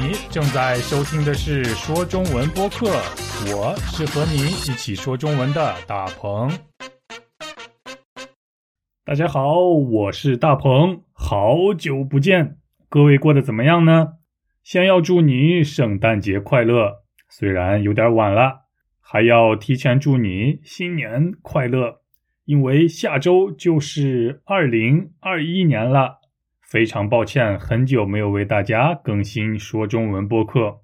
你正在收听的是说中文播客，我是和你一起说中文的大鹏。大家好，我是大鹏，好久不见，各位过得怎么样呢？先要祝你圣诞节快乐，虽然有点晚了，还要提前祝你新年快乐，因为下周就是二零二一年了。非常抱歉，很久没有为大家更新说中文播客，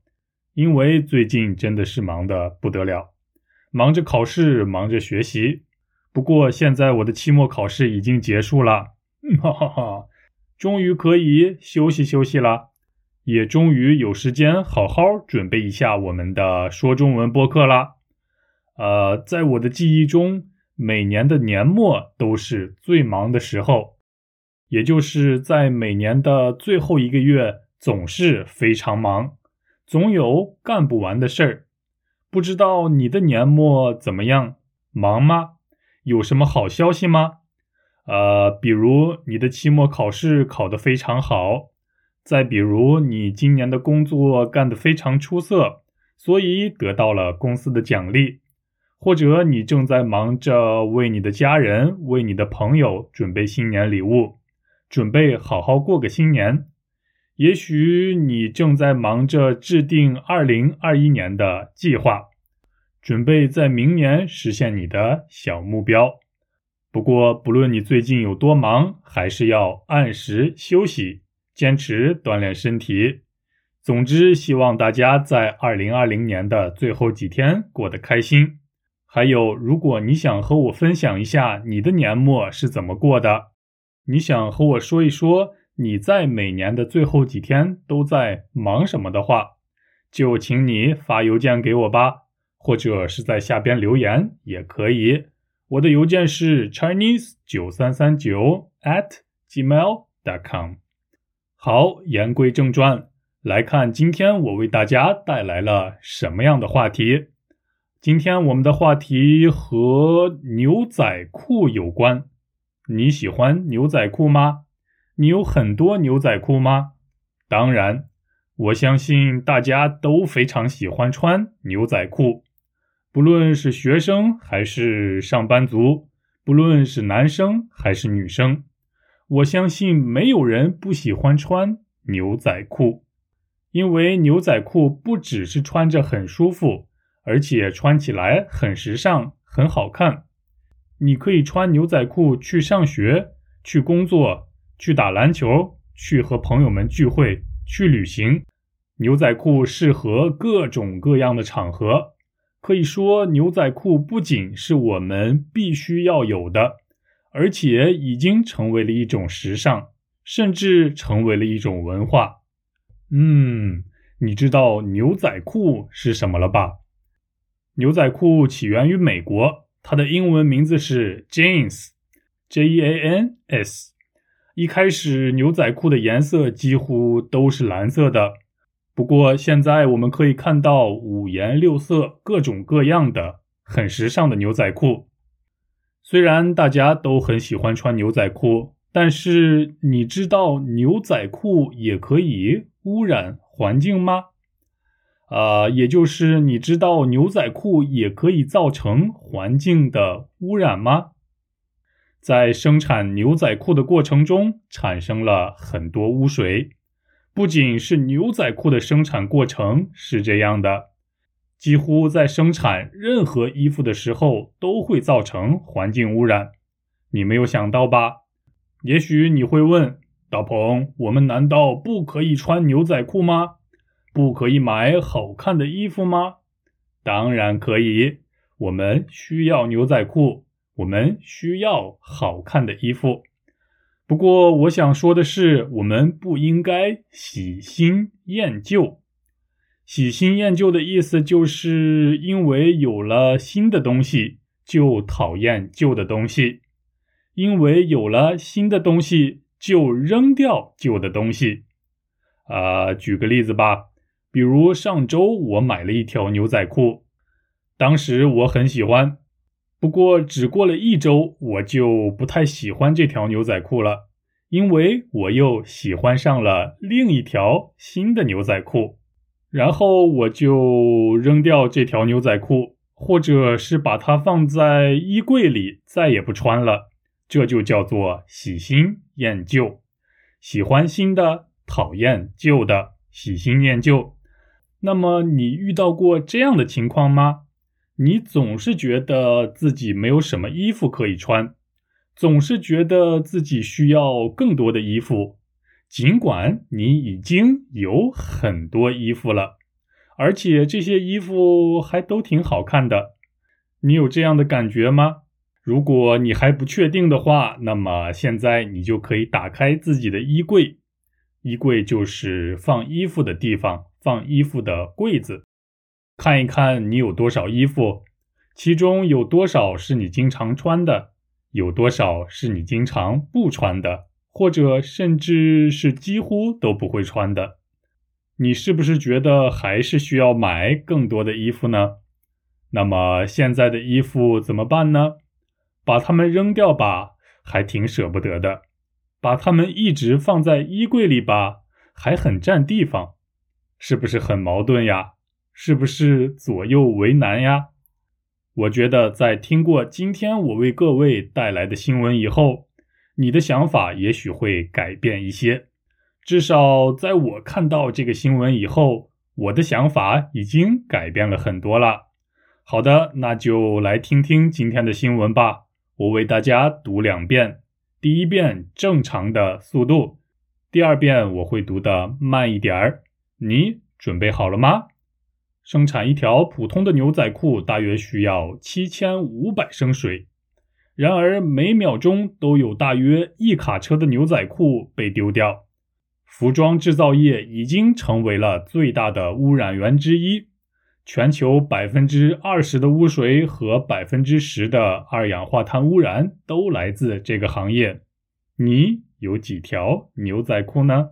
因为最近真的是忙得不得了，忙着考试，忙着学习。不过现在我的期末考试已经结束了，哈哈哈，终于可以休息休息了，也终于有时间好好准备一下我们的说中文播客啦。呃，在我的记忆中，每年的年末都是最忙的时候。也就是在每年的最后一个月，总是非常忙，总有干不完的事儿。不知道你的年末怎么样？忙吗？有什么好消息吗？呃，比如你的期末考试考得非常好，再比如你今年的工作干得非常出色，所以得到了公司的奖励，或者你正在忙着为你的家人、为你的朋友准备新年礼物。准备好好过个新年，也许你正在忙着制定二零二一年的计划，准备在明年实现你的小目标。不过，不论你最近有多忙，还是要按时休息，坚持锻炼身体。总之，希望大家在二零二零年的最后几天过得开心。还有，如果你想和我分享一下你的年末是怎么过的。你想和我说一说你在每年的最后几天都在忙什么的话，就请你发邮件给我吧，或者是在下边留言也可以。我的邮件是 chinese 九三三九 at gmail dot com。好，言归正传，来看今天我为大家带来了什么样的话题。今天我们的话题和牛仔裤有关。你喜欢牛仔裤吗？你有很多牛仔裤吗？当然，我相信大家都非常喜欢穿牛仔裤，不论是学生还是上班族，不论是男生还是女生，我相信没有人不喜欢穿牛仔裤，因为牛仔裤不只是穿着很舒服，而且穿起来很时尚、很好看。你可以穿牛仔裤去上学、去工作、去打篮球、去和朋友们聚会、去旅行。牛仔裤适合各种各样的场合。可以说，牛仔裤不仅是我们必须要有的，而且已经成为了一种时尚，甚至成为了一种文化。嗯，你知道牛仔裤是什么了吧？牛仔裤起源于美国。它的英文名字是 jeans，J-E-A-N-S。一开始牛仔裤的颜色几乎都是蓝色的，不过现在我们可以看到五颜六色、各种各样的很时尚的牛仔裤。虽然大家都很喜欢穿牛仔裤，但是你知道牛仔裤也可以污染环境吗？啊，也就是你知道牛仔裤也可以造成环境的污染吗？在生产牛仔裤的过程中，产生了很多污水。不仅是牛仔裤的生产过程是这样的，几乎在生产任何衣服的时候都会造成环境污染。你没有想到吧？也许你会问大鹏：“我们难道不可以穿牛仔裤吗？”不可以买好看的衣服吗？当然可以。我们需要牛仔裤，我们需要好看的衣服。不过，我想说的是，我们不应该喜新厌旧。喜新厌旧的意思就是因为有了新的东西，就讨厌旧的东西；因为有了新的东西，就扔掉旧的东西。啊，举个例子吧。比如上周我买了一条牛仔裤，当时我很喜欢，不过只过了一周我就不太喜欢这条牛仔裤了，因为我又喜欢上了另一条新的牛仔裤，然后我就扔掉这条牛仔裤，或者是把它放在衣柜里，再也不穿了。这就叫做喜新厌旧，喜欢新的，讨厌旧的，喜新厌旧。那么你遇到过这样的情况吗？你总是觉得自己没有什么衣服可以穿，总是觉得自己需要更多的衣服，尽管你已经有很多衣服了，而且这些衣服还都挺好看的。你有这样的感觉吗？如果你还不确定的话，那么现在你就可以打开自己的衣柜。衣柜就是放衣服的地方，放衣服的柜子。看一看你有多少衣服，其中有多少是你经常穿的，有多少是你经常不穿的，或者甚至是几乎都不会穿的。你是不是觉得还是需要买更多的衣服呢？那么现在的衣服怎么办呢？把它们扔掉吧，还挺舍不得的；把它们一直放在衣柜里吧，还很占地方，是不是很矛盾呀？是不是左右为难呀？我觉得在听过今天我为各位带来的新闻以后，你的想法也许会改变一些。至少在我看到这个新闻以后，我的想法已经改变了很多了。好的，那就来听听今天的新闻吧。我为大家读两遍，第一遍正常的速度，第二遍我会读的慢一点儿。你准备好了吗？生产一条普通的牛仔裤大约需要七千五百升水，然而每秒钟都有大约一卡车的牛仔裤被丢掉。服装制造业已经成为了最大的污染源之一。全球百分之二十的污水和百分之十的二氧化碳污染都来自这个行业。你有几条牛仔裤呢？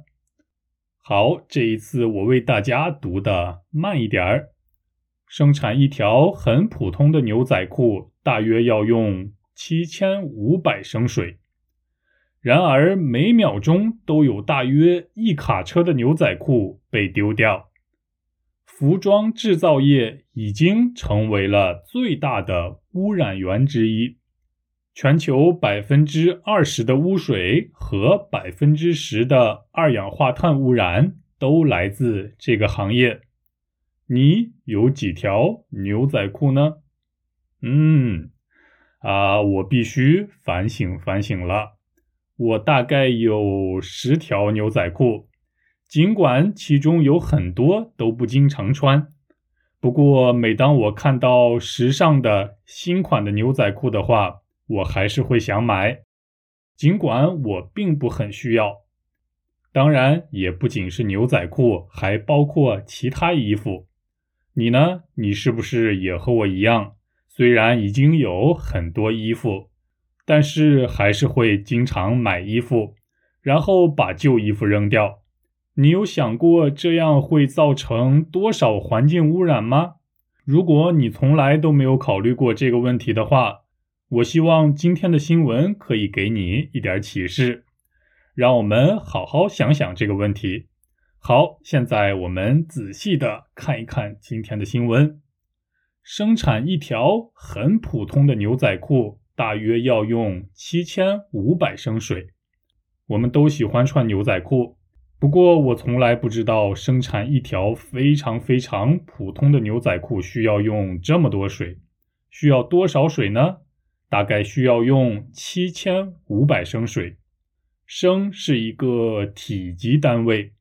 好，这一次我为大家读的慢一点儿。生产一条很普通的牛仔裤大约要用七千五百升水，然而每秒钟都有大约一卡车的牛仔裤被丢掉。服装制造业已经成为了最大的污染源之一，全球百分之二十的污水和百分之十的二氧化碳污染都来自这个行业。你有几条牛仔裤呢？嗯，啊，我必须反省反省了。我大概有十条牛仔裤。尽管其中有很多都不经常穿，不过每当我看到时尚的新款的牛仔裤的话，我还是会想买。尽管我并不很需要。当然，也不仅是牛仔裤，还包括其他衣服。你呢？你是不是也和我一样？虽然已经有很多衣服，但是还是会经常买衣服，然后把旧衣服扔掉。你有想过这样会造成多少环境污染吗？如果你从来都没有考虑过这个问题的话，我希望今天的新闻可以给你一点启示，让我们好好想想这个问题。好，现在我们仔细的看一看今天的新闻。生产一条很普通的牛仔裤大约要用七千五百升水。我们都喜欢穿牛仔裤。不过，我从来不知道生产一条非常非常普通的牛仔裤需要用这么多水。需要多少水呢？大概需要用七千五百升水。升是一个体积单位，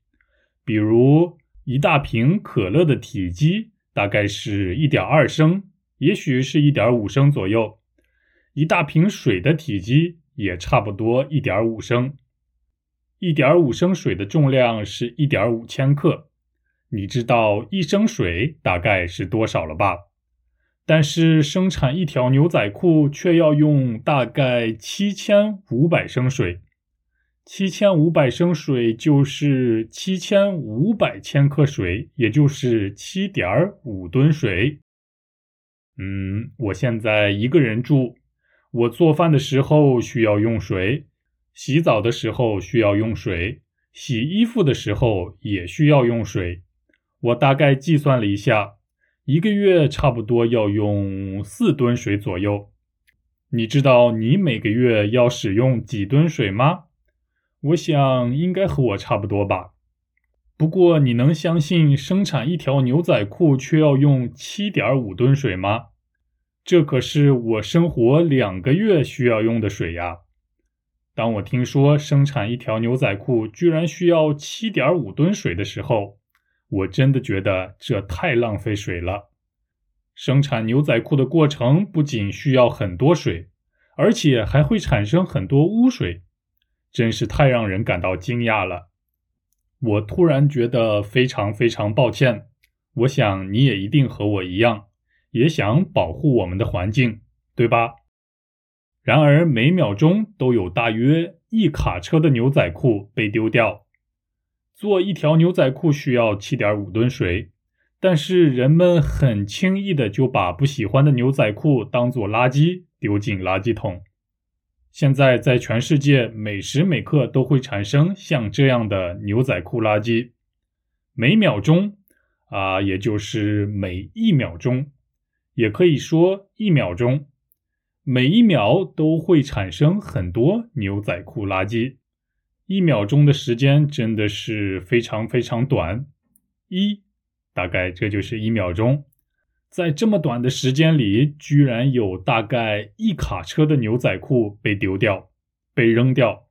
比如一大瓶可乐的体积大概是一点二升，也许是一点五升左右。一大瓶水的体积也差不多一点五升。一点五升水的重量是一点五千克，你知道一升水大概是多少了吧？但是生产一条牛仔裤却要用大概七千五百升水，七千五百升水就是七千五百千克水，也就是七点五吨水。嗯，我现在一个人住，我做饭的时候需要用水。洗澡的时候需要用水，洗衣服的时候也需要用水。我大概计算了一下，一个月差不多要用四吨水左右。你知道你每个月要使用几吨水吗？我想应该和我差不多吧。不过你能相信生产一条牛仔裤却要用七点五吨水吗？这可是我生活两个月需要用的水呀！当我听说生产一条牛仔裤居然需要七点五吨水的时候，我真的觉得这太浪费水了。生产牛仔裤的过程不仅需要很多水，而且还会产生很多污水，真是太让人感到惊讶了。我突然觉得非常非常抱歉。我想你也一定和我一样，也想保护我们的环境，对吧？然而每秒钟都有大约一卡车的牛仔裤被丢掉。做一条牛仔裤需要七点五吨水。但是人们很轻易的就把不喜欢的牛仔裤当做垃圾丢进垃圾桶。现在在全世界每时每刻都会产生像这样的牛仔裤垃圾，每秒钟啊，也就是每一秒钟，也可以说一秒钟，每一秒都会产生很多牛仔裤垃圾。一秒钟的时间真的是非常非常短，一。大概这就是一秒钟，在这么短的时间里，居然有大概一卡车的牛仔裤被丢掉、被扔掉。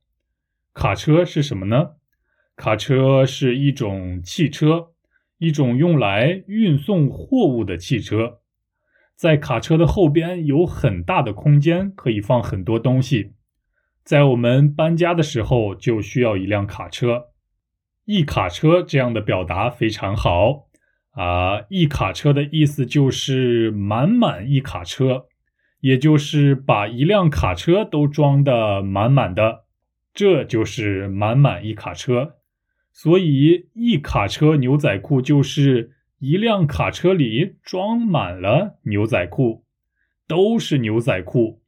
卡车是什么呢？卡车是一种汽车，一种用来运送货物的汽车。在卡车的后边有很大的空间，可以放很多东西。在我们搬家的时候，就需要一辆卡车。一卡车这样的表达非常好。啊，一卡车的意思就是满满一卡车，也就是把一辆卡车都装的满满的，这就是满满一卡车。所以一卡车牛仔裤就是一辆卡车里装满了牛仔裤，都是牛仔裤，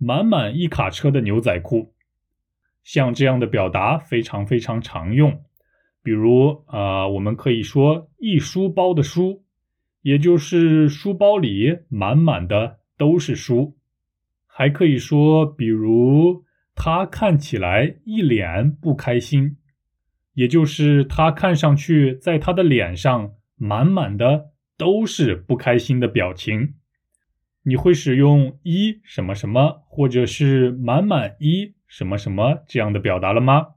满满一卡车的牛仔裤。像这样的表达非常非常常用。比如啊，我们可以说一书包的书，也就是书包里满满的都是书。还可以说，比如他看起来一脸不开心，也就是他看上去在他的脸上满满的都是不开心的表情。你会使用一什么什么，或者是满满一什么什么这样的表达了吗？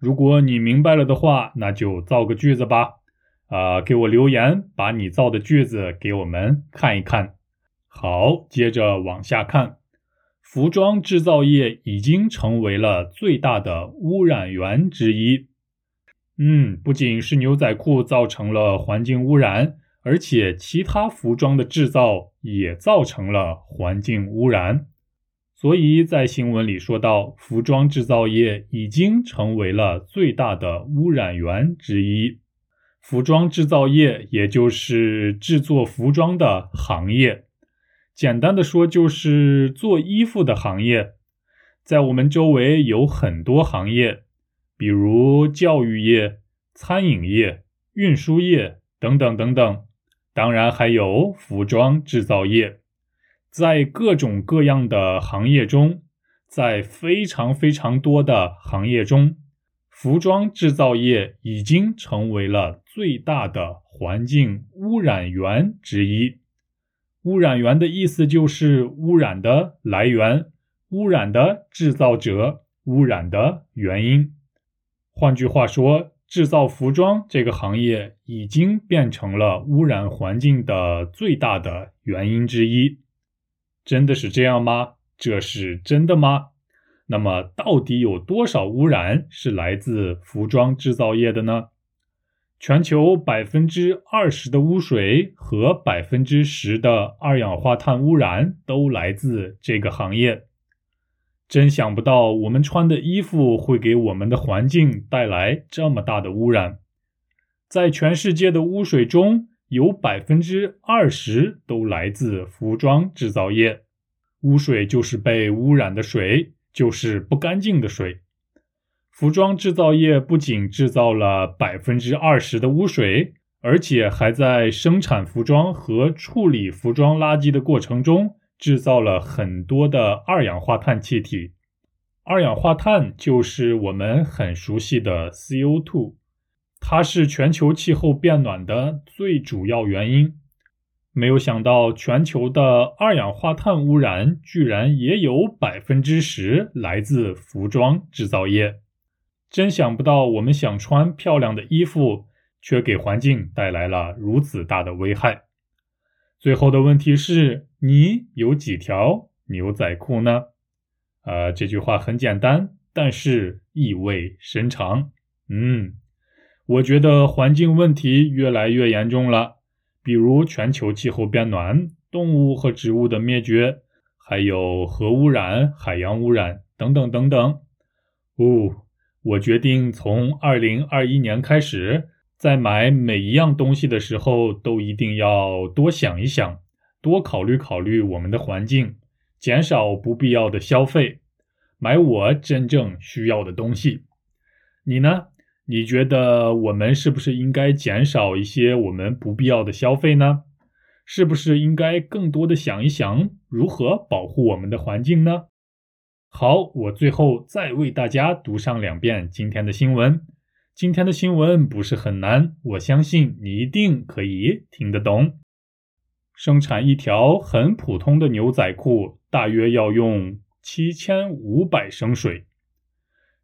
如果你明白了的话，那就造个句子吧。啊，给我留言，把你造的句子给我们看一看。好，接着往下看，服装制造业已经成为了最大的污染源之一。嗯，不仅是牛仔裤造成了环境污染，而且其他服装的制造也造成了环境污染。所以在新闻里说到，服装制造业已经成为了最大的污染源之一。服装制造业也就是制作服装的行业，简单的说就是做衣服的行业。在我们周围有很多行业，比如教育业、餐饮业、运输业等等等等，当然还有服装制造业。在各种各样的行业中，在非常非常多的行业中，服装制造业已经成为了最大的环境污染源之一。污染源的意思就是污染的来源、污染的制造者、污染的原因。换句话说，制造服装这个行业已经变成了污染环境的最大的原因之一。真的是这样吗？这是真的吗？那么，到底有多少污染是来自服装制造业的呢？全球百分之二十的污水和百分之十的二氧化碳污染都来自这个行业。真想不到，我们穿的衣服会给我们的环境带来这么大的污染。在全世界的污水中，有百分之二十都来自服装制造业，污水就是被污染的水，就是不干净的水。服装制造业不仅制造了百分之二十的污水，而且还在生产服装和处理服装垃圾的过程中制造了很多的二氧化碳气体。二氧化碳就是我们很熟悉的 CO2，它是全球气候变暖的最主要原因。没有想到，全球的二氧化碳污染居然也有百分之十来自服装制造业。真想不到，我们想穿漂亮的衣服，却给环境带来了如此大的危害。最后的问题是：你有几条牛仔裤呢？呃，这句话很简单，但是意味深长。嗯，我觉得环境问题越来越严重了。比如全球气候变暖、动物和植物的灭绝，还有核污染、海洋污染等等等等。哦，我决定从二零二一年开始，在买每一样东西的时候，都一定要多想一想，多考虑考虑我们的环境，减少不必要的消费，买我真正需要的东西。你呢？你觉得我们是不是应该减少一些我们不必要的消费呢？是不是应该更多的想一想如何保护我们的环境呢？好，我最后再为大家读上两遍今天的新闻。今天的新闻不是很难，我相信你一定可以听得懂。生产一条很普通的牛仔裤，大约要用七千五百升水。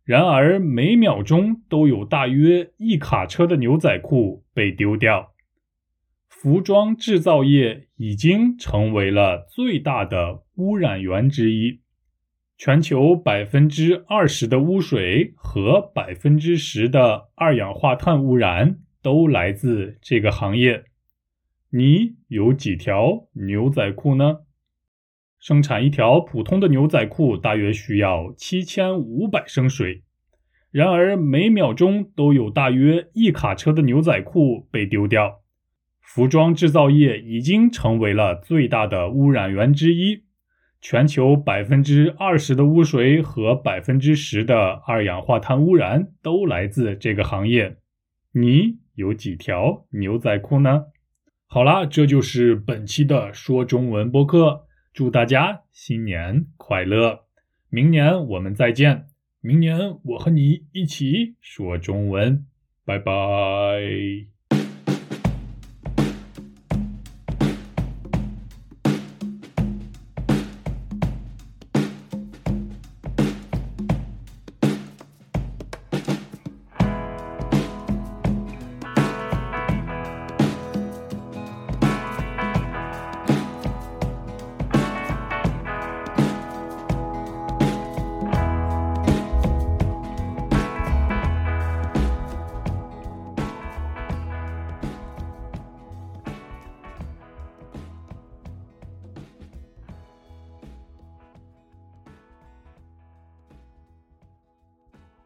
然而，每秒钟都有大约一卡车的牛仔裤被丢掉。服装制造业已经成为了最大的污染源之一，全球百分之二十的污水和百分之十的二氧化碳污染都来自这个行业。你有几条牛仔裤呢？生产一条普通的牛仔裤大约需要七千五百升水，然而每秒钟都有大约一卡车的牛仔裤被丢掉。服装制造业已经成为了最大的污染源之一，全球百分之二十的污水和百分之十的二氧化碳污染都来自这个行业。你有几条牛仔裤呢？好啦，这就是本期的说中文播客。祝大家新年快乐！明年我们再见。明年我和你一起说中文，拜拜。